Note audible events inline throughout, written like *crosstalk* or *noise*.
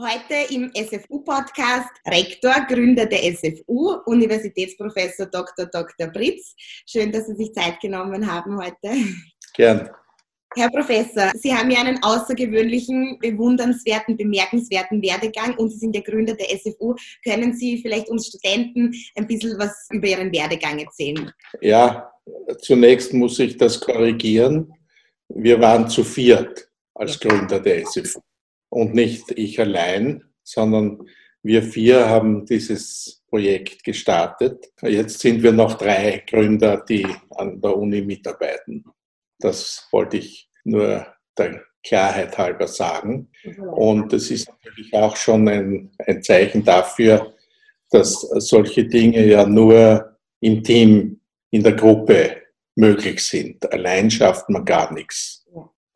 Heute im SFU-Podcast Rektor, Gründer der SFU, Universitätsprofessor Dr. Dr. Britz. Schön, dass Sie sich Zeit genommen haben heute. Gern. Herr Professor, Sie haben ja einen außergewöhnlichen, bewundernswerten, bemerkenswerten Werdegang und Sie sind der Gründer der SFU. Können Sie vielleicht uns Studenten ein bisschen was über Ihren Werdegang erzählen? Ja, zunächst muss ich das korrigieren. Wir waren zu viert als Gründer der SFU und nicht ich allein, sondern wir vier haben dieses Projekt gestartet. Jetzt sind wir noch drei Gründer, die an der Uni mitarbeiten. Das wollte ich nur der Klarheit halber sagen. Und es ist natürlich auch schon ein, ein Zeichen dafür, dass solche Dinge ja nur im Team, in der Gruppe möglich sind. Allein schafft man gar nichts.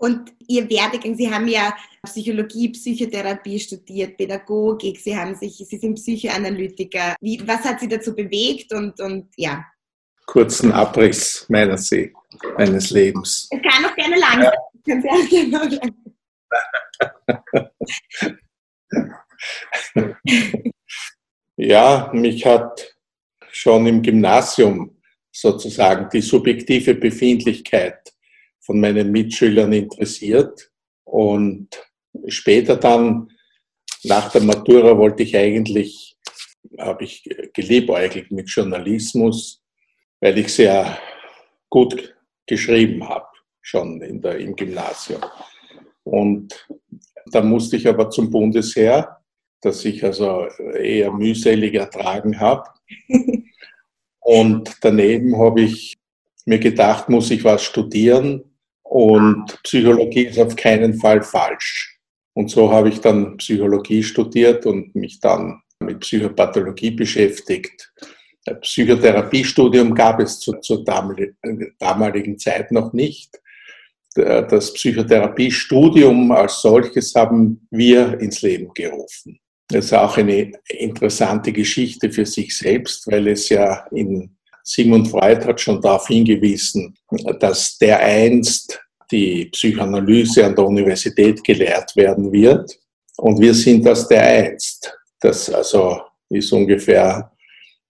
Und Ihr Werdegang, Sie haben ja Psychologie, Psychotherapie studiert, Pädagogik, Sie haben sich, Sie sind Psychoanalytiker. Wie, was hat Sie dazu bewegt und, und ja? Kurzen Abriss meiner See, meines Lebens. Es kann auch gerne lang *laughs* ja, mich hat schon im Gymnasium sozusagen die subjektive Befindlichkeit von meinen Mitschülern interessiert. Und später dann, nach der Matura, wollte ich eigentlich, habe ich geliebäugelt mit Journalismus, weil ich sehr gut geschrieben habe, schon in der, im Gymnasium. Und da musste ich aber zum Bundesheer, das ich also eher mühselig ertragen habe. *laughs* Und daneben habe ich mir gedacht, muss ich was studieren. Und Psychologie ist auf keinen Fall falsch. Und so habe ich dann Psychologie studiert und mich dann mit Psychopathologie beschäftigt. Ein Psychotherapiestudium gab es zur, zur damaligen Zeit noch nicht. Das Psychotherapiestudium als solches haben wir ins Leben gerufen. Das ist auch eine interessante Geschichte für sich selbst, weil es ja in Sigmund Freud hat schon darauf hingewiesen, dass der einst die Psychoanalyse an der Universität gelehrt werden wird. Und wir sind das der einst. Das also ist ungefähr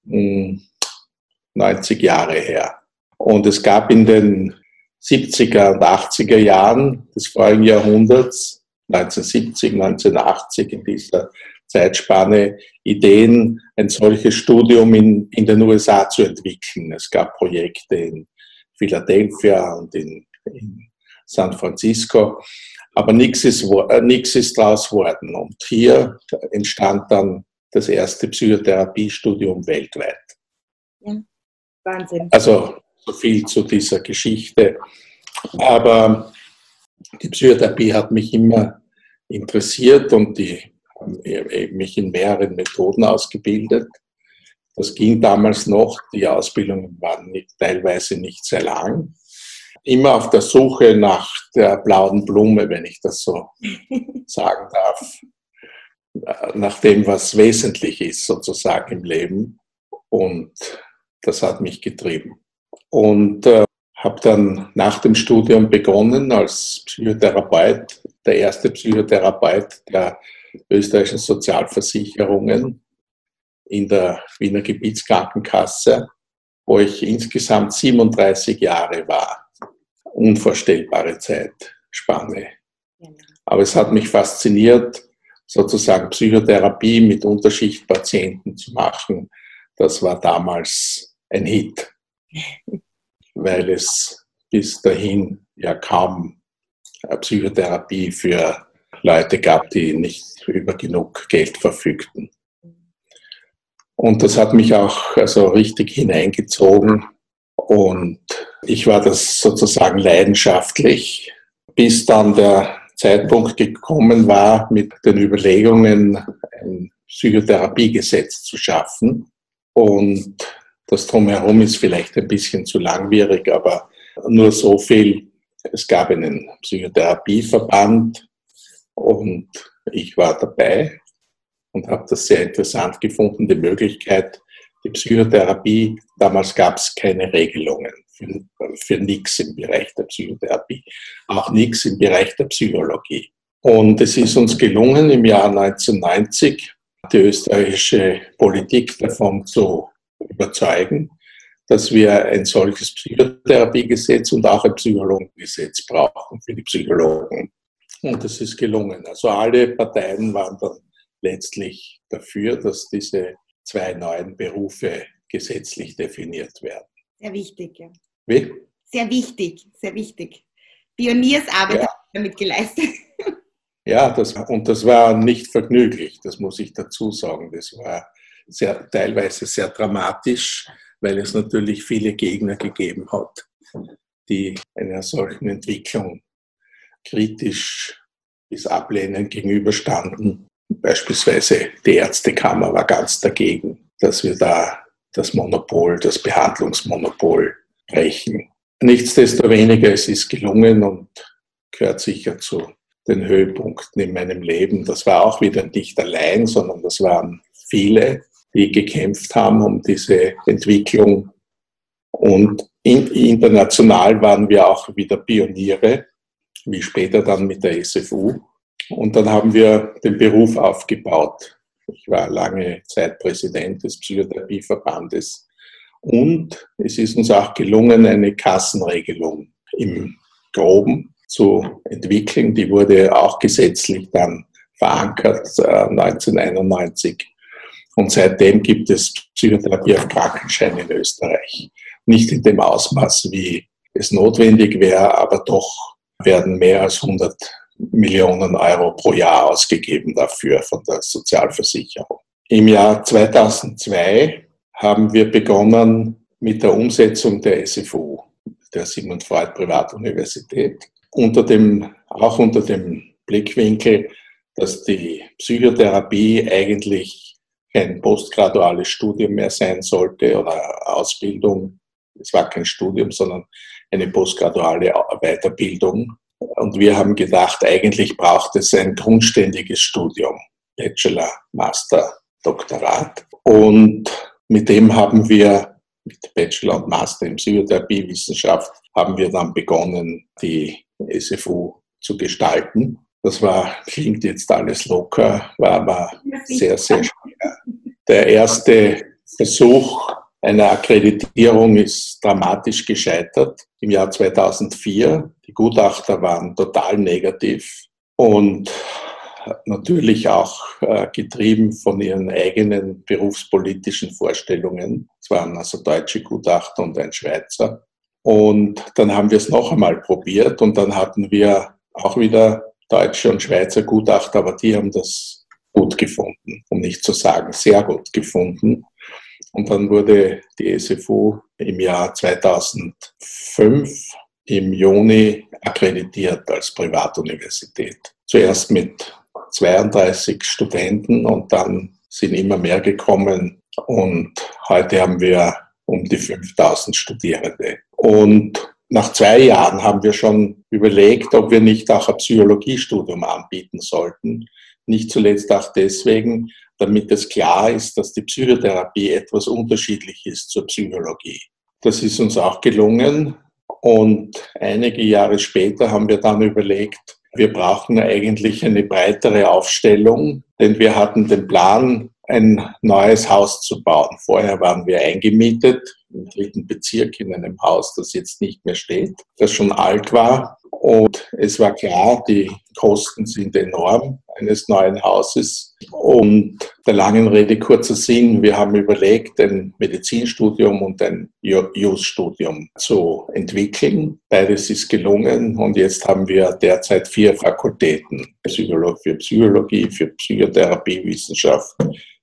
90 hm, Jahre her. Und es gab in den 70er und 80er Jahren des vorigen Jahrhunderts, 1970, 1980 in dieser Zeitspanne, Ideen, ein solches Studium in, in den USA zu entwickeln. Es gab Projekte in Philadelphia und in, in San Francisco. Aber nichts ist, äh, nichts ist draus worden. Und hier entstand dann das erste Psychotherapiestudium weltweit. Ja, Wahnsinn. Also so viel zu dieser Geschichte. Aber die Psychotherapie hat mich immer interessiert und die mich in mehreren Methoden ausgebildet. Das ging damals noch, die Ausbildungen waren nicht, teilweise nicht sehr lang immer auf der Suche nach der blauen Blume, wenn ich das so *laughs* sagen darf, nach dem, was wesentlich ist sozusagen im Leben. Und das hat mich getrieben. Und äh, habe dann nach dem Studium begonnen als Psychotherapeut, der erste Psychotherapeut der österreichischen Sozialversicherungen in der Wiener Gebietskrankenkasse, wo ich insgesamt 37 Jahre war unvorstellbare Zeitspanne. Genau. Aber es hat mich fasziniert, sozusagen Psychotherapie mit Unterschichtpatienten zu machen. Das war damals ein Hit, *laughs* weil es bis dahin ja kaum Psychotherapie für Leute gab, die nicht über genug Geld verfügten. Und das hat mich auch also richtig hineingezogen und ich war das sozusagen leidenschaftlich, bis dann der Zeitpunkt gekommen war, mit den Überlegungen, ein Psychotherapiegesetz zu schaffen. Und das drumherum ist vielleicht ein bisschen zu langwierig, aber nur so viel. Es gab einen Psychotherapieverband und ich war dabei und habe das sehr interessant gefunden, die Möglichkeit, die Psychotherapie, damals gab es keine Regelungen für, für nichts im Bereich der Psychotherapie, auch nichts im Bereich der Psychologie. Und es ist uns gelungen, im Jahr 1990 die österreichische Politik davon zu überzeugen, dass wir ein solches Psychotherapiegesetz und auch ein Psychologengesetz brauchen für die Psychologen. Und das ist gelungen. Also alle Parteien waren dann letztlich dafür, dass diese zwei neuen Berufe gesetzlich definiert werden. Sehr wichtig, ja. Wie? Sehr wichtig, sehr wichtig. Pioniersarbeit ja. damit geleistet. *laughs* Ja, das, und das war nicht vergnüglich, das muss ich dazu sagen. Das war sehr, teilweise sehr dramatisch, weil es natürlich viele Gegner gegeben hat, die einer solchen Entwicklung kritisch bis ablehnend gegenüberstanden. Beispielsweise die Ärztekammer war ganz dagegen, dass wir da das Monopol, das Behandlungsmonopol brechen. Nichtsdestoweniger, es ist gelungen und gehört sicher zu den Höhepunkten in meinem Leben. Das war auch wieder nicht allein, sondern das waren viele, die gekämpft haben um diese Entwicklung. Und international waren wir auch wieder Pioniere, wie später dann mit der SFU. Und dann haben wir den Beruf aufgebaut. Ich war lange Zeit Präsident des Psychotherapieverbandes. Und es ist uns auch gelungen, eine Kassenregelung im Groben zu entwickeln. Die wurde auch gesetzlich dann verankert äh, 1991. Und seitdem gibt es Psychotherapie auf Krankenschein in Österreich. Nicht in dem Ausmaß, wie es notwendig wäre, aber doch werden mehr als 100 Millionen Euro pro Jahr ausgegeben dafür von der Sozialversicherung. Im Jahr 2002 haben wir begonnen mit der Umsetzung der SFU, der Sigmund Freud Privatuniversität unter dem, auch unter dem Blickwinkel, dass die Psychotherapie eigentlich kein postgraduales Studium mehr sein sollte oder Ausbildung. Es war kein Studium, sondern eine postgraduale Weiterbildung. Und wir haben gedacht, eigentlich braucht es ein grundständiges Studium, Bachelor, Master, Doktorat. Und mit dem haben wir, mit Bachelor und Master in Psychotherapiewissenschaft, haben wir dann begonnen, die SFU zu gestalten. Das war, klingt jetzt alles locker, war aber sehr, sehr schwer. Der erste Versuch einer Akkreditierung ist dramatisch gescheitert im Jahr 2004. Die Gutachter waren total negativ und natürlich auch äh, getrieben von ihren eigenen berufspolitischen Vorstellungen. Es waren also deutsche Gutachter und ein Schweizer. Und dann haben wir es noch einmal probiert und dann hatten wir auch wieder deutsche und Schweizer Gutachter, aber die haben das gut gefunden, um nicht zu sagen sehr gut gefunden. Und dann wurde die SFU im Jahr 2005 im Juni akkreditiert als Privatuniversität. Zuerst mit 32 Studenten und dann sind immer mehr gekommen und heute haben wir um die 5000 Studierende. Und nach zwei Jahren haben wir schon überlegt, ob wir nicht auch ein Psychologiestudium anbieten sollten. Nicht zuletzt auch deswegen, damit es klar ist, dass die Psychotherapie etwas unterschiedlich ist zur Psychologie. Das ist uns auch gelungen. Und einige Jahre später haben wir dann überlegt, wir brauchen eigentlich eine breitere Aufstellung, denn wir hatten den Plan, ein neues Haus zu bauen. Vorher waren wir eingemietet im dritten Bezirk in einem Haus, das jetzt nicht mehr steht, das schon alt war. Und es war klar, die Kosten sind enorm eines neuen Hauses. Und der langen Rede kurzer Sinn, wir haben überlegt, ein Medizinstudium und ein Jus-Studium zu entwickeln. Beides ist gelungen und jetzt haben wir derzeit vier Fakultäten für Psychologie, für Psychotherapiewissenschaft,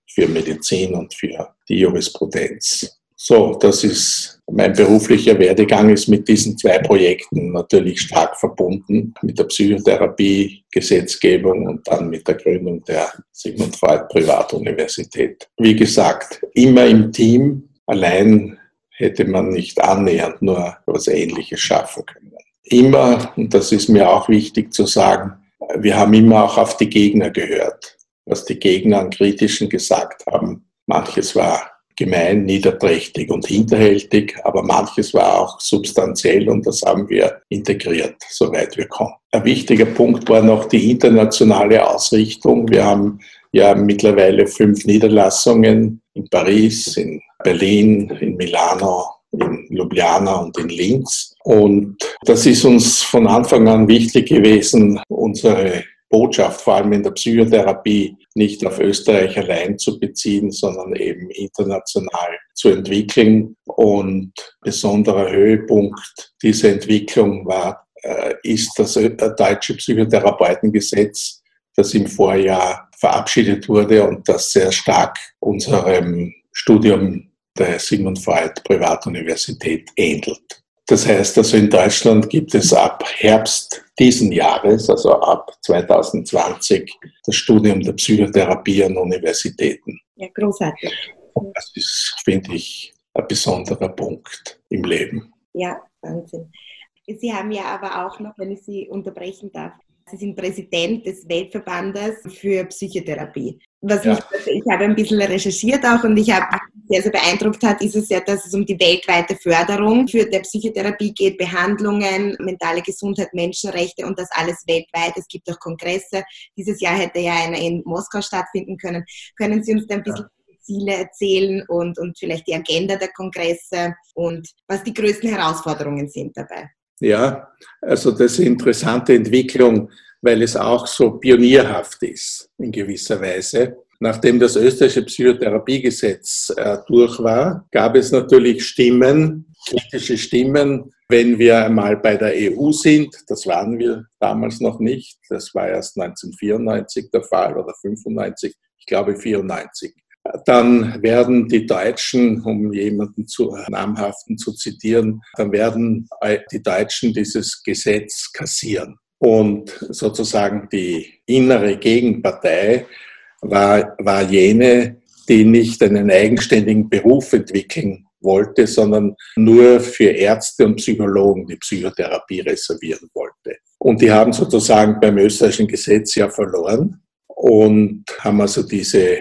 für Medizin und für die Jurisprudenz. So, das ist mein beruflicher Werdegang ist mit diesen zwei Projekten natürlich stark verbunden, mit der Psychotherapie-Gesetzgebung und dann mit der Gründung der Sigmund Freud Privatuniversität. Wie gesagt, immer im Team, allein hätte man nicht annähernd nur was Ähnliches schaffen können. Immer, und das ist mir auch wichtig zu sagen, wir haben immer auch auf die Gegner gehört, was die Gegner an Kritischen gesagt haben. Manches war gemein, niederträchtig und hinterhältig, aber manches war auch substanziell und das haben wir integriert, soweit wir konnten. Ein wichtiger Punkt war noch die internationale Ausrichtung. Wir haben ja mittlerweile fünf Niederlassungen in Paris, in Berlin, in Milano, in Ljubljana und in Linz. Und das ist uns von Anfang an wichtig gewesen, unsere Botschaft, vor allem in der Psychotherapie, nicht auf Österreich allein zu beziehen, sondern eben international zu entwickeln. Und besonderer Höhepunkt dieser Entwicklung war, äh, ist das äh, deutsche Psychotherapeutengesetz, das im Vorjahr verabschiedet wurde und das sehr stark unserem Studium der Sigmund Freud Privatuniversität ähnelt. Das heißt also, in Deutschland gibt es ab Herbst diesen Jahres, also ab 2020, das Studium der Psychotherapie an Universitäten. Ja, großartig. Das ist, finde ich, ein besonderer Punkt im Leben. Ja, Wahnsinn. Sie haben ja aber auch noch, wenn ich Sie unterbrechen darf, Sie sind Präsident des Weltverbandes für Psychotherapie. Was ja. mich, ich habe ein bisschen recherchiert auch und ich habe sehr, sehr beeindruckt hat, ist es ja, dass es um die weltweite Förderung für der Psychotherapie geht, Behandlungen, mentale Gesundheit, Menschenrechte und das alles weltweit. Es gibt auch Kongresse. Dieses Jahr hätte ja einer in Moskau stattfinden können. Können Sie uns da ein bisschen ja. Ziele erzählen und, und vielleicht die Agenda der Kongresse und was die größten Herausforderungen sind dabei? Ja, also das ist eine interessante Entwicklung, weil es auch so pionierhaft ist in gewisser Weise. Nachdem das österreichische Psychotherapiegesetz äh, durch war, gab es natürlich Stimmen, kritische Stimmen, wenn wir einmal bei der EU sind. Das waren wir damals noch nicht. Das war erst 1994 der Fall oder 95, ich glaube 94 dann werden die Deutschen, um jemanden zu namhaften zu zitieren, dann werden die Deutschen dieses Gesetz kassieren. Und sozusagen die innere Gegenpartei war, war jene, die nicht einen eigenständigen Beruf entwickeln wollte, sondern nur für Ärzte und Psychologen die Psychotherapie reservieren wollte. Und die haben sozusagen beim österreichischen Gesetz ja verloren und haben also diese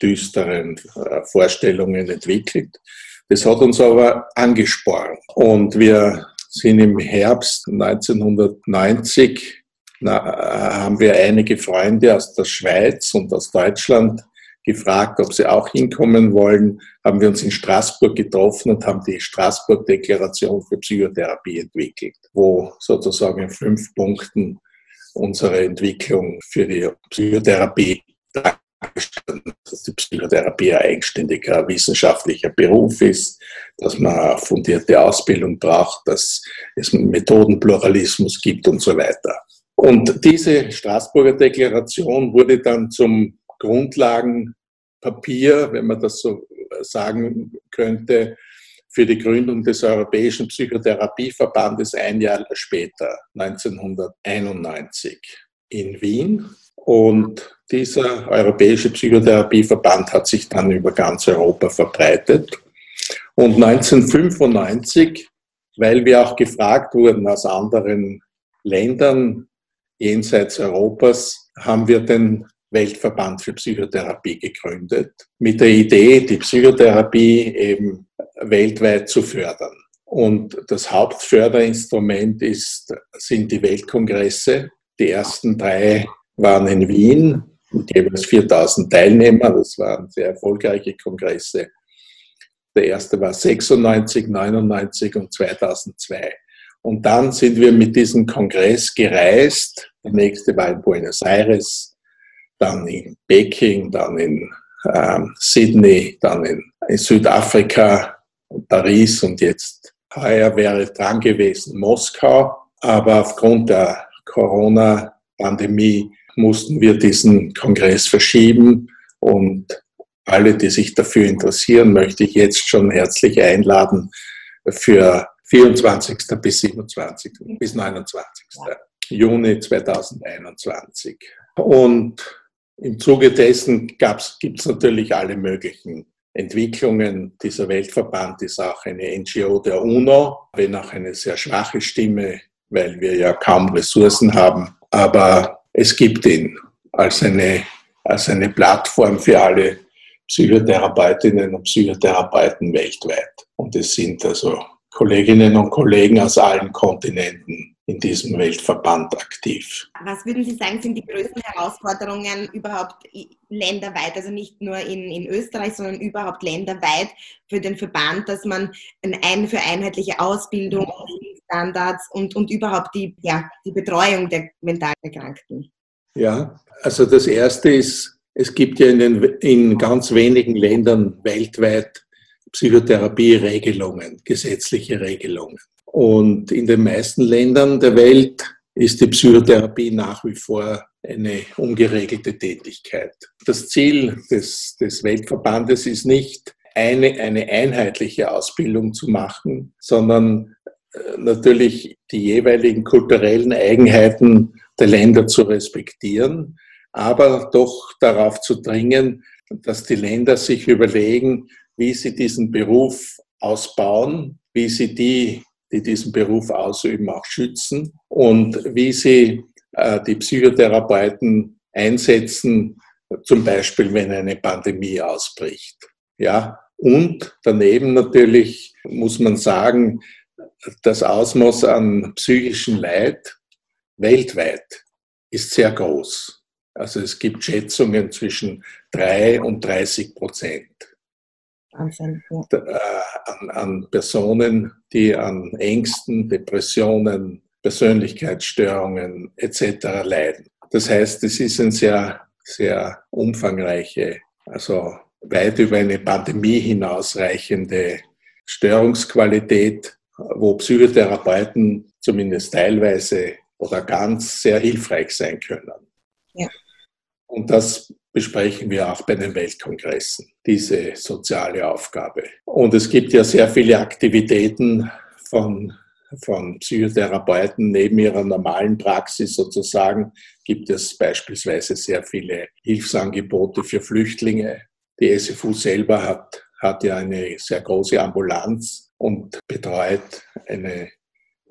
düsteren äh, Vorstellungen entwickelt. Das hat uns aber angespornt. Und wir sind im Herbst 1990, na, äh, haben wir einige Freunde aus der Schweiz und aus Deutschland gefragt, ob sie auch hinkommen wollen, haben wir uns in Straßburg getroffen und haben die Straßburg-Deklaration für Psychotherapie entwickelt, wo sozusagen in fünf Punkten unsere Entwicklung für die Psychotherapie dass die Psychotherapie ein eigenständiger wissenschaftlicher Beruf ist, dass man fundierte Ausbildung braucht, dass es Methodenpluralismus gibt und so weiter. Und diese Straßburger Deklaration wurde dann zum Grundlagenpapier, wenn man das so sagen könnte, für die Gründung des Europäischen Psychotherapieverbandes ein Jahr später, 1991 in Wien. Und dieser Europäische Psychotherapieverband hat sich dann über ganz Europa verbreitet. Und 1995, weil wir auch gefragt wurden aus anderen Ländern jenseits Europas, haben wir den Weltverband für Psychotherapie gegründet, mit der Idee, die Psychotherapie eben weltweit zu fördern. Und das Hauptförderinstrument ist, sind die Weltkongresse. Die ersten drei waren in Wien mit jeweils 4000 Teilnehmer. Das waren sehr erfolgreiche Kongresse. Der erste war 96, 99 und 2002. Und dann sind wir mit diesem Kongress gereist. Der nächste war in Buenos Aires, dann in Peking, dann in ähm, Sydney, dann in, in Südafrika, Paris und jetzt heuer wäre dran gewesen Moskau. Aber aufgrund der Corona-Pandemie mussten wir diesen Kongress verschieben und alle, die sich dafür interessieren, möchte ich jetzt schon herzlich einladen für 24. bis 27. bis 29. Juni 2021. Und im Zuge dessen gibt es natürlich alle möglichen Entwicklungen. Dieser Weltverband ist auch eine NGO der UNO, wenn auch eine sehr schwache Stimme, weil wir ja kaum Ressourcen haben. Aber es gibt ihn als eine, als eine Plattform für alle Psychotherapeutinnen und Psychotherapeuten weltweit. Und es sind also Kolleginnen und Kollegen aus allen Kontinenten in diesem Weltverband aktiv. Was würden Sie sagen, sind die größten Herausforderungen überhaupt länderweit, also nicht nur in, in Österreich, sondern überhaupt länderweit für den Verband, dass man ein, für einheitliche Ausbildung, Standards und, und überhaupt die, ja, die Betreuung der mental Erkrankten? Ja, also das Erste ist, es gibt ja in, den, in ganz wenigen Ländern weltweit Psychotherapie-Regelungen, gesetzliche Regelungen. Und in den meisten Ländern der Welt ist die Psychotherapie nach wie vor eine ungeregelte Tätigkeit. Das Ziel des, des Weltverbandes ist nicht, eine, eine einheitliche Ausbildung zu machen, sondern natürlich die jeweiligen kulturellen Eigenheiten der Länder zu respektieren, aber doch darauf zu dringen, dass die Länder sich überlegen, wie sie diesen Beruf ausbauen, wie sie die die diesen Beruf ausüben, auch schützen und wie sie äh, die Psychotherapeuten einsetzen, zum Beispiel wenn eine Pandemie ausbricht. Ja, und daneben natürlich muss man sagen, das Ausmaß an psychischen Leid weltweit ist sehr groß. Also es gibt Schätzungen zwischen 3 und 30 Prozent. Wahnsinn, ja. Äh, an, an Personen, die an Ängsten, Depressionen, Persönlichkeitsstörungen etc. leiden. Das heißt, es ist eine sehr, sehr umfangreiche, also weit über eine Pandemie hinausreichende Störungsqualität, wo Psychotherapeuten zumindest teilweise oder ganz sehr hilfreich sein können. Ja. Und das besprechen wir auch bei den Weltkongressen, diese soziale Aufgabe. Und es gibt ja sehr viele Aktivitäten von, von Psychotherapeuten neben ihrer normalen Praxis sozusagen, gibt es beispielsweise sehr viele Hilfsangebote für Flüchtlinge. Die SFU selber hat, hat ja eine sehr große Ambulanz und betreut eine,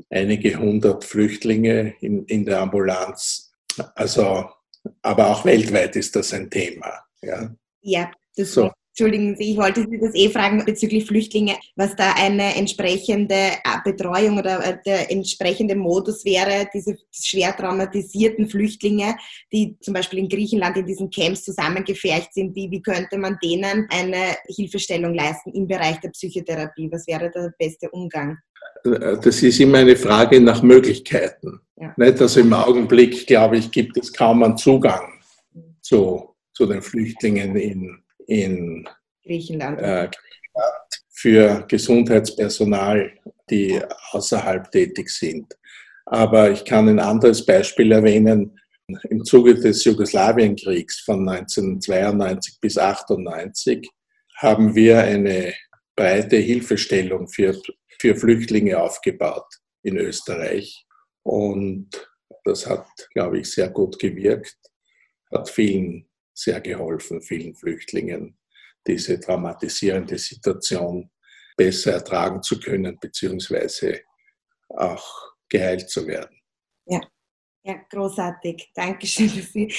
einige hundert Flüchtlinge in, in der Ambulanz. Also aber auch weltweit ist das ein Thema. Ja, ja das so. Entschuldigen Sie, ich wollte Sie das eh fragen bezüglich Flüchtlinge, was da eine entsprechende äh, Betreuung oder äh, der entsprechende Modus wäre, diese schwer traumatisierten Flüchtlinge, die zum Beispiel in Griechenland in diesen Camps zusammengefercht sind. Wie, wie könnte man denen eine Hilfestellung leisten im Bereich der Psychotherapie? Was wäre der beste Umgang? das ist immer eine Frage nach Möglichkeiten. Ja. Nicht? Also im Augenblick, glaube ich, gibt es kaum einen Zugang zu, zu den Flüchtlingen in, in Griechenland. Äh, für Gesundheitspersonal, die außerhalb tätig sind. Aber ich kann ein anderes Beispiel erwähnen. Im Zuge des Jugoslawienkriegs von 1992 bis 1998 haben wir eine breite Hilfestellung für für Flüchtlinge aufgebaut in Österreich. Und das hat, glaube ich, sehr gut gewirkt, hat vielen sehr geholfen, vielen Flüchtlingen, diese dramatisierende Situation besser ertragen zu können, beziehungsweise auch geheilt zu werden. Ja. Ja, großartig. Dankeschön, *laughs* dass Sie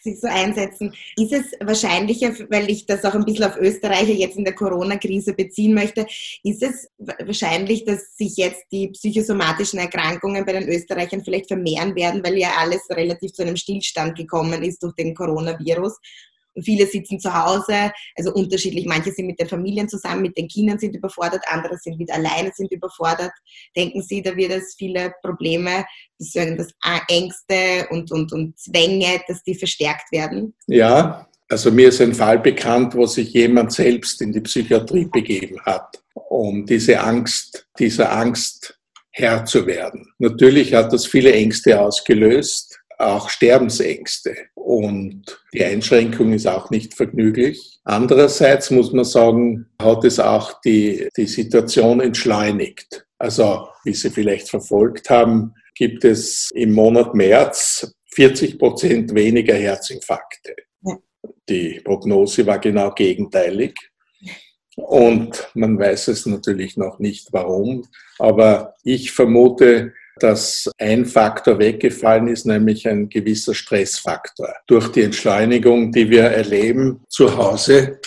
sich so einsetzen. Ist es wahrscheinlicher, weil ich das auch ein bisschen auf Österreicher jetzt in der Corona-Krise beziehen möchte, ist es wahrscheinlich, dass sich jetzt die psychosomatischen Erkrankungen bei den Österreichern vielleicht vermehren werden, weil ja alles relativ zu einem Stillstand gekommen ist durch den Coronavirus viele sitzen zu Hause, also unterschiedlich. Manche sind mit den Familien zusammen, mit den Kindern sind überfordert, andere sind wieder alleine, sind überfordert. Denken Sie, da wird es viele Probleme, das Ängste und, und, und Zwänge, dass die verstärkt werden? Ja, also mir ist ein Fall bekannt, wo sich jemand selbst in die Psychiatrie begeben hat, um diese Angst, dieser Angst Herr zu werden. Natürlich hat das viele Ängste ausgelöst, auch Sterbensängste. Und die Einschränkung ist auch nicht vergnüglich. Andererseits muss man sagen, hat es auch die, die Situation entschleunigt. Also, wie Sie vielleicht verfolgt haben, gibt es im Monat März 40 Prozent weniger Herzinfarkte. Die Prognose war genau gegenteilig. Und man weiß es natürlich noch nicht warum. Aber ich vermute, dass ein Faktor weggefallen ist, nämlich ein gewisser Stressfaktor. Durch die Entschleunigung, die wir erleben zu Hause,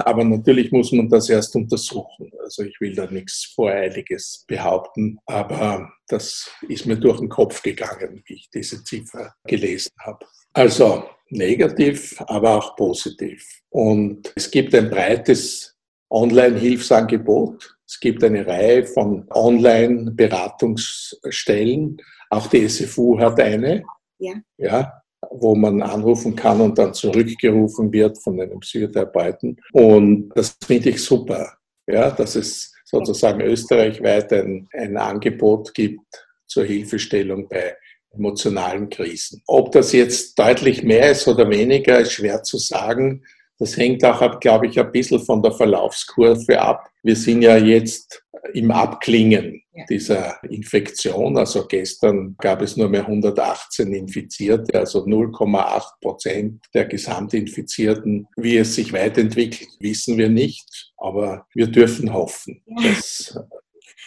aber natürlich muss man das erst untersuchen. Also ich will da nichts Voreiliges behaupten, aber das ist mir durch den Kopf gegangen, wie ich diese Ziffer gelesen habe. Also negativ, aber auch positiv. Und es gibt ein breites Online-Hilfsangebot. Es gibt eine Reihe von Online-Beratungsstellen. Auch die SFU hat eine. Ja. ja wo man anrufen kann und dann zurückgerufen wird von einem Psychotherapeuten. Und das finde ich super, ja, dass es sozusagen österreichweit ein, ein Angebot gibt zur Hilfestellung bei emotionalen Krisen. Ob das jetzt deutlich mehr ist oder weniger, ist schwer zu sagen. Das hängt auch, glaube ich, ein bisschen von der Verlaufskurve ab. Wir sind ja jetzt im Abklingen dieser Infektion. Also gestern gab es nur mehr 118 Infizierte, also 0,8 Prozent der Gesamtinfizierten. Wie es sich weiterentwickelt, wissen wir nicht. Aber wir dürfen hoffen, dass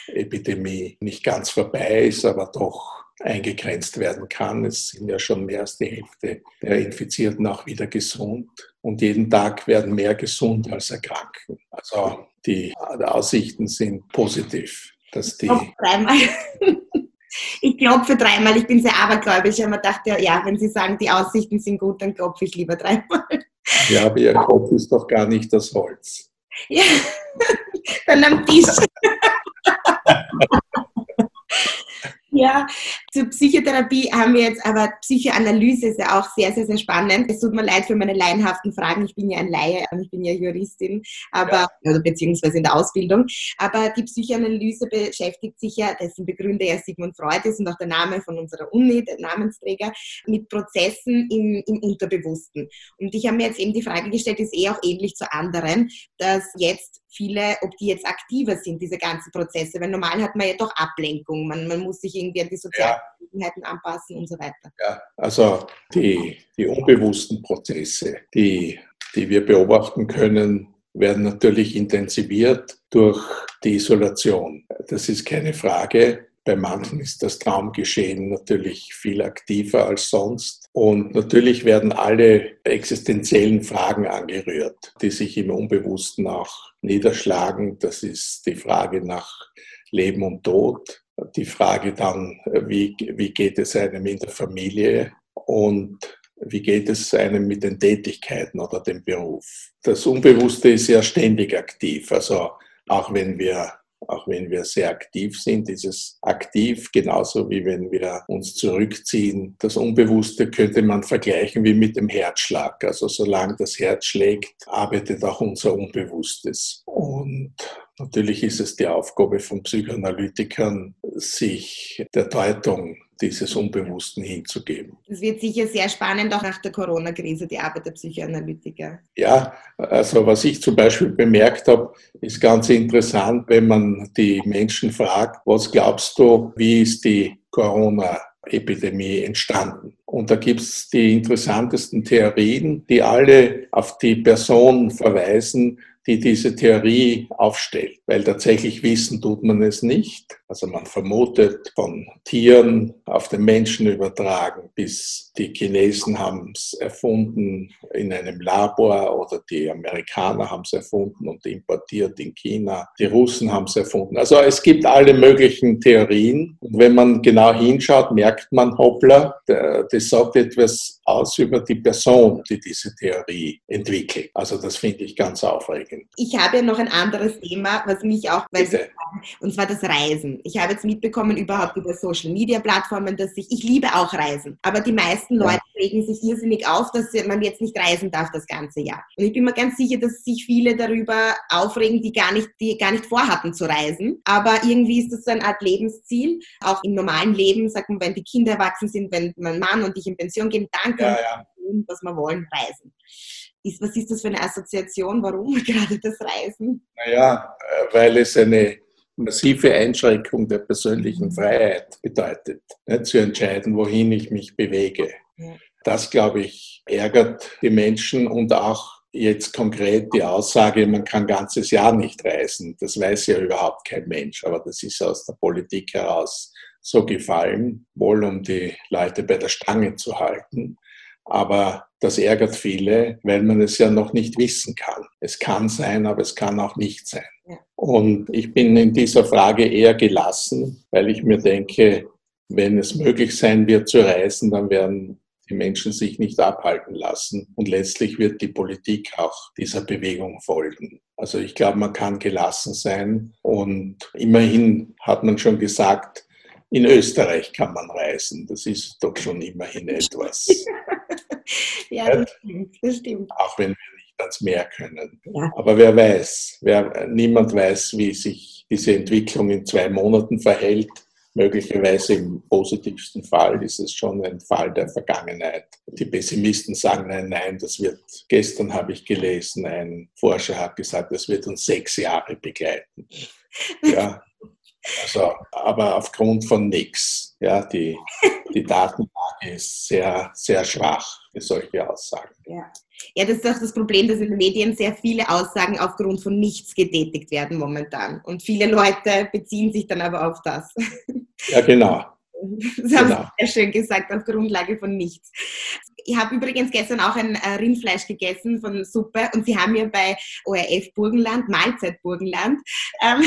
die Epidemie nicht ganz vorbei ist, aber doch eingegrenzt werden kann. Es sind ja schon mehr als die Hälfte der Infizierten auch wieder gesund. Und jeden Tag werden mehr gesund als erkranken. Also die Aussichten sind positiv. Dass die dreimal. *laughs* Ich klopfe dreimal, ich bin sehr abergläubisch, aber dachte, ja, wenn Sie sagen, die Aussichten sind gut, dann klopfe ich lieber dreimal. Ja, aber Ihr Kopf ist doch gar nicht das Holz. *laughs* Ja, dann am Tisch. *laughs* Ja, zur Psychotherapie haben wir jetzt, aber Psychoanalyse ist ja auch sehr, sehr, sehr spannend. Es tut mir leid für meine laienhaften Fragen. Ich bin ja ein Laie, ich bin ja Juristin, aber, ja. beziehungsweise in der Ausbildung. Aber die Psychoanalyse beschäftigt sich ja, dessen Begründer ja Sigmund Freud ist und auch der Name von unserer Uni, der Namensträger, mit Prozessen im, im Unterbewussten. Und ich habe mir jetzt eben die Frage gestellt, ist eh auch ähnlich zu anderen, dass jetzt viele, ob die jetzt aktiver sind, diese ganzen Prozesse. Weil normal hat man ja doch Ablenkung. Man, man muss sich irgendwie an die sozialen Gelegenheiten anpassen und so weiter. Ja, also die, die unbewussten Prozesse, die, die wir beobachten können, werden natürlich intensiviert durch die Isolation. Das ist keine Frage. Bei manchen ist das Traumgeschehen natürlich viel aktiver als sonst. Und natürlich werden alle existenziellen Fragen angerührt, die sich im Unbewussten auch niederschlagen. Das ist die Frage nach Leben und Tod, die Frage dann, wie, wie geht es einem in der Familie und wie geht es einem mit den Tätigkeiten oder dem Beruf. Das Unbewusste ist ja ständig aktiv. Also auch wenn wir auch wenn wir sehr aktiv sind, ist es aktiv, genauso wie wenn wir uns zurückziehen. Das Unbewusste könnte man vergleichen wie mit dem Herzschlag. Also solange das Herz schlägt, arbeitet auch unser Unbewusstes. Und natürlich ist es die Aufgabe von Psychoanalytikern, sich der Deutung dieses Unbewussten hinzugeben. Das wird sicher sehr spannend, auch nach der Corona-Krise, die Arbeit der Psychoanalytiker. Ja, also was ich zum Beispiel bemerkt habe, ist ganz interessant, wenn man die Menschen fragt, was glaubst du, wie ist die Corona Epidemie entstanden. Und da gibt es die interessantesten Theorien, die alle auf die Person verweisen, die diese Theorie aufstellt, weil tatsächlich wissen tut man es nicht. Also man vermutet von Tieren auf den Menschen übertragen, bis die Chinesen haben es erfunden in einem Labor oder die Amerikaner haben es erfunden und importiert in China. Die Russen haben es erfunden. Also es gibt alle möglichen Theorien. Und wenn man genau hinschaut, merkt man, hoppla, das sagt etwas aus über die Person, die diese Theorie entwickelt. Also das finde ich ganz aufregend. Ich habe ja noch ein anderes Thema, was mich auch, und zwar das Reisen. Ich habe jetzt mitbekommen, überhaupt über Social Media Plattformen, dass ich, ich liebe auch Reisen, aber die meisten Leute regen sich irrsinnig auf, dass man jetzt nicht reisen darf das ganze Jahr. Und ich bin mir ganz sicher, dass sich viele darüber aufregen, die gar nicht, die gar nicht vorhatten zu reisen. Aber irgendwie ist das so eine Art Lebensziel. Auch im normalen Leben, sagt man, wenn die Kinder erwachsen sind, wenn mein Mann und ich in Pension gehen, dann können ja, wir tun, was wir wollen, reisen. Ist, was ist das für eine Assoziation? Warum *laughs* gerade das Reisen? Naja, äh, weil es eine massive Einschränkung der persönlichen Freiheit bedeutet, ne, zu entscheiden, wohin ich mich bewege. Das, glaube ich, ärgert die Menschen und auch jetzt konkret die Aussage, man kann ein ganzes Jahr nicht reisen. Das weiß ja überhaupt kein Mensch, aber das ist aus der Politik heraus so gefallen, wohl um die Leute bei der Stange zu halten. Aber das ärgert viele, weil man es ja noch nicht wissen kann. Es kann sein, aber es kann auch nicht sein. Ja. Und ich bin in dieser Frage eher gelassen, weil ich mir denke, wenn es möglich sein wird zu reisen, dann werden die Menschen sich nicht abhalten lassen. Und letztlich wird die Politik auch dieser Bewegung folgen. Also ich glaube, man kann gelassen sein. Und immerhin hat man schon gesagt, in Österreich kann man reisen. Das ist doch schon immerhin etwas. *laughs* *laughs* ja, das stimmt, das stimmt. Auch wenn wir nicht ans Meer können. Ja. Aber wer weiß, wer, niemand weiß, wie sich diese Entwicklung in zwei Monaten verhält. Möglicherweise im positivsten Fall ist es schon ein Fall der Vergangenheit. Die Pessimisten sagen, nein, nein, das wird, gestern habe ich gelesen, ein Forscher hat gesagt, das wird uns sechs Jahre begleiten. *laughs* Ja, also, aber aufgrund von nichts. Ja, die, die Datenlage ist sehr, sehr schwach für solche Aussagen. Ja. ja, das ist auch das Problem, dass in den Medien sehr viele Aussagen aufgrund von nichts getätigt werden momentan. Und viele Leute beziehen sich dann aber auf das. Ja, genau. Das haben genau. Sie sehr schön gesagt, auf Grundlage von nichts. Ich habe übrigens gestern auch ein äh, Rindfleisch gegessen von Suppe und Sie haben mir bei ORF Burgenland, Mahlzeit Burgenland, ähm,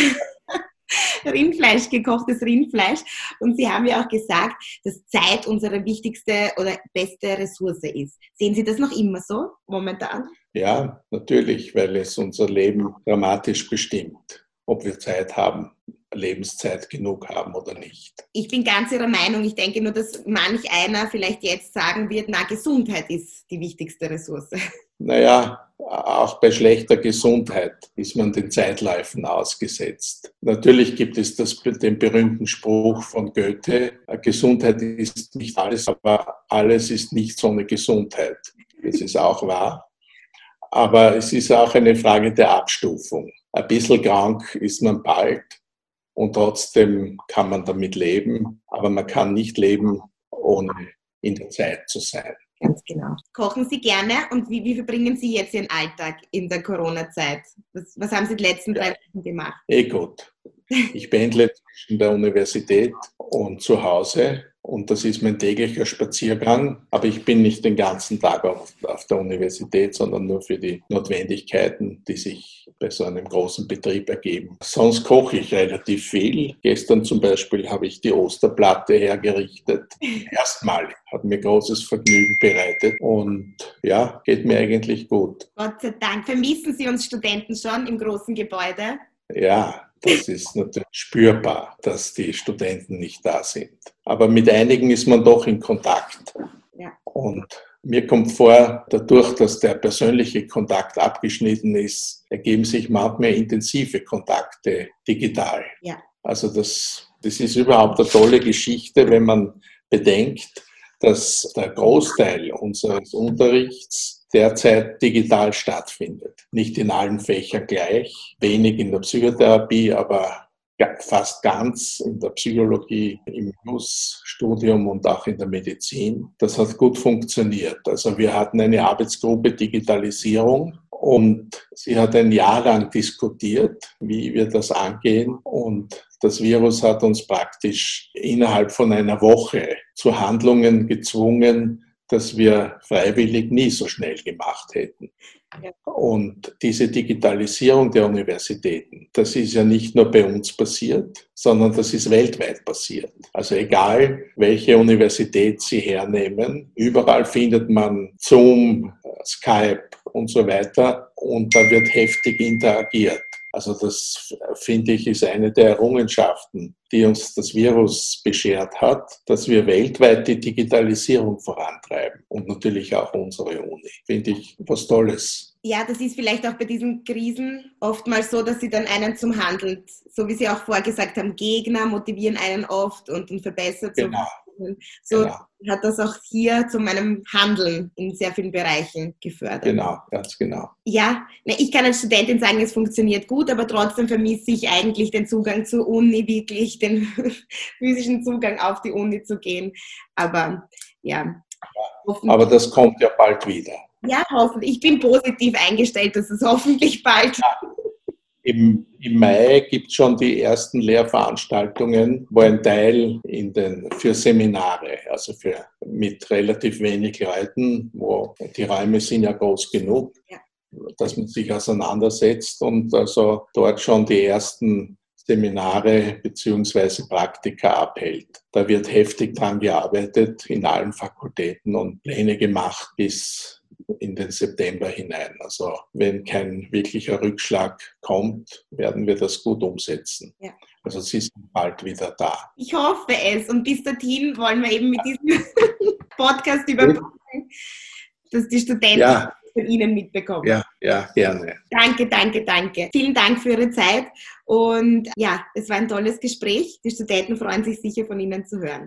*laughs* Rindfleisch, gekochtes Rindfleisch. Und Sie haben ja auch gesagt, dass Zeit unsere wichtigste oder beste Ressource ist. Sehen Sie das noch immer so momentan? Ja, natürlich, weil es unser Leben dramatisch bestimmt, ob wir Zeit haben, Lebenszeit genug haben oder nicht. Ich bin ganz Ihrer Meinung. Ich denke nur, dass manch einer vielleicht jetzt sagen wird, na, Gesundheit ist die wichtigste Ressource. *laughs* Naja, auch bei schlechter Gesundheit ist man den Zeitläufen ausgesetzt. Natürlich gibt es das, den berühmten Spruch von Goethe, Gesundheit ist nicht alles, aber alles ist nichts ohne Gesundheit. Das ist auch wahr. Aber es ist auch eine Frage der Abstufung. Ein bisschen krank ist man bald und trotzdem kann man damit leben, aber man kann nicht leben, ohne in der Zeit zu sein. Ganz genau. Kochen Sie gerne und wie, wie verbringen Sie jetzt Ihren Alltag in der Corona-Zeit? Was, was, haben Sie die letzten drei Wochen gemacht? Eh gut. Ich pendle zwischen der Universität und zu Hause und das ist mein täglicher Spaziergang. Aber ich bin nicht den ganzen Tag auf, auf, der Universität, sondern nur für die Notwendigkeiten, die sich bei so einem großen Betrieb ergeben. Sonst koche ich relativ viel. Gestern zum Beispiel habe ich die Osterplatte hergerichtet. Erstmal hat mir großes Vergnügen bereitet und ja, geht mir eigentlich gut. Gott sei Dank. Vermissen Sie uns Studenten schon im großen Gebäude? Ja, das ist natürlich spürbar, dass die Studenten nicht da sind. Aber mit einigen ist man doch in Kontakt. Ja. Und mir kommt vor, dadurch, dass der persönliche Kontakt abgeschnitten ist, ergeben sich manchmal intensive Kontakte digital. Ja. Also das, das ist überhaupt eine tolle Geschichte, wenn man bedenkt, dass der Großteil unseres Unterrichts derzeit digital stattfindet. Nicht in allen Fächern gleich, wenig in der Psychotherapie, aber fast ganz in der Psychologie, im News-Studium und auch in der Medizin. Das hat gut funktioniert. Also wir hatten eine Arbeitsgruppe Digitalisierung und sie hat ein Jahr lang diskutiert, wie wir das angehen. Und das Virus hat uns praktisch innerhalb von einer Woche zu Handlungen gezwungen, das wir freiwillig nie so schnell gemacht hätten. Und diese Digitalisierung der Universitäten, das ist ja nicht nur bei uns passiert, sondern das ist weltweit passiert. Also egal, welche Universität Sie hernehmen, überall findet man Zoom, Skype und so weiter und da wird heftig interagiert. Also das finde ich ist eine der Errungenschaften, die uns das Virus beschert hat, dass wir weltweit die Digitalisierung vorantreiben und natürlich auch unsere Uni. Finde ich was Tolles. Ja, das ist vielleicht auch bei diesen Krisen oftmals so, dass sie dann einen zum Handeln, so wie Sie auch vorgesagt haben, Gegner motivieren einen oft und, und verbessert. Genau. So genau. hat das auch hier zu meinem Handeln in sehr vielen Bereichen gefördert. Genau, ganz genau. Ja, ich kann als Studentin sagen, es funktioniert gut, aber trotzdem vermisse ich eigentlich den Zugang zur Uni, wirklich den *laughs* physischen Zugang auf die Uni zu gehen. Aber ja. Aber das kommt ja bald wieder. Ja, hoffentlich. Ich bin positiv eingestellt, dass es hoffentlich bald. Ja *laughs* im, im Mai gibt es schon die ersten Lehrveranstaltungen, wo ein Teil in den, für Seminare, also für, mit relativ wenig Leuten, wo die Räume sind ja groß genug, ja. dass man sich auseinandersetzt und also dort schon die ersten Seminare beziehungsweise Praktika abhält. Da wird heftig dran gearbeitet in allen Fakultäten und Pläne gemacht bis in den September hinein. Also wenn kein wirklicher Rückschlag kommt, werden wir das gut umsetzen. Ja. Also sie sind bald wieder da. Ich hoffe es. Und bis dorthin wollen wir eben mit diesem *laughs* Podcast überbrücken, dass die Studenten ja von Ihnen mitbekommen. Ja, ja, gerne. Danke, danke, danke. Vielen Dank für Ihre Zeit und ja, es war ein tolles Gespräch. Die Studenten freuen sich sicher von Ihnen zu hören.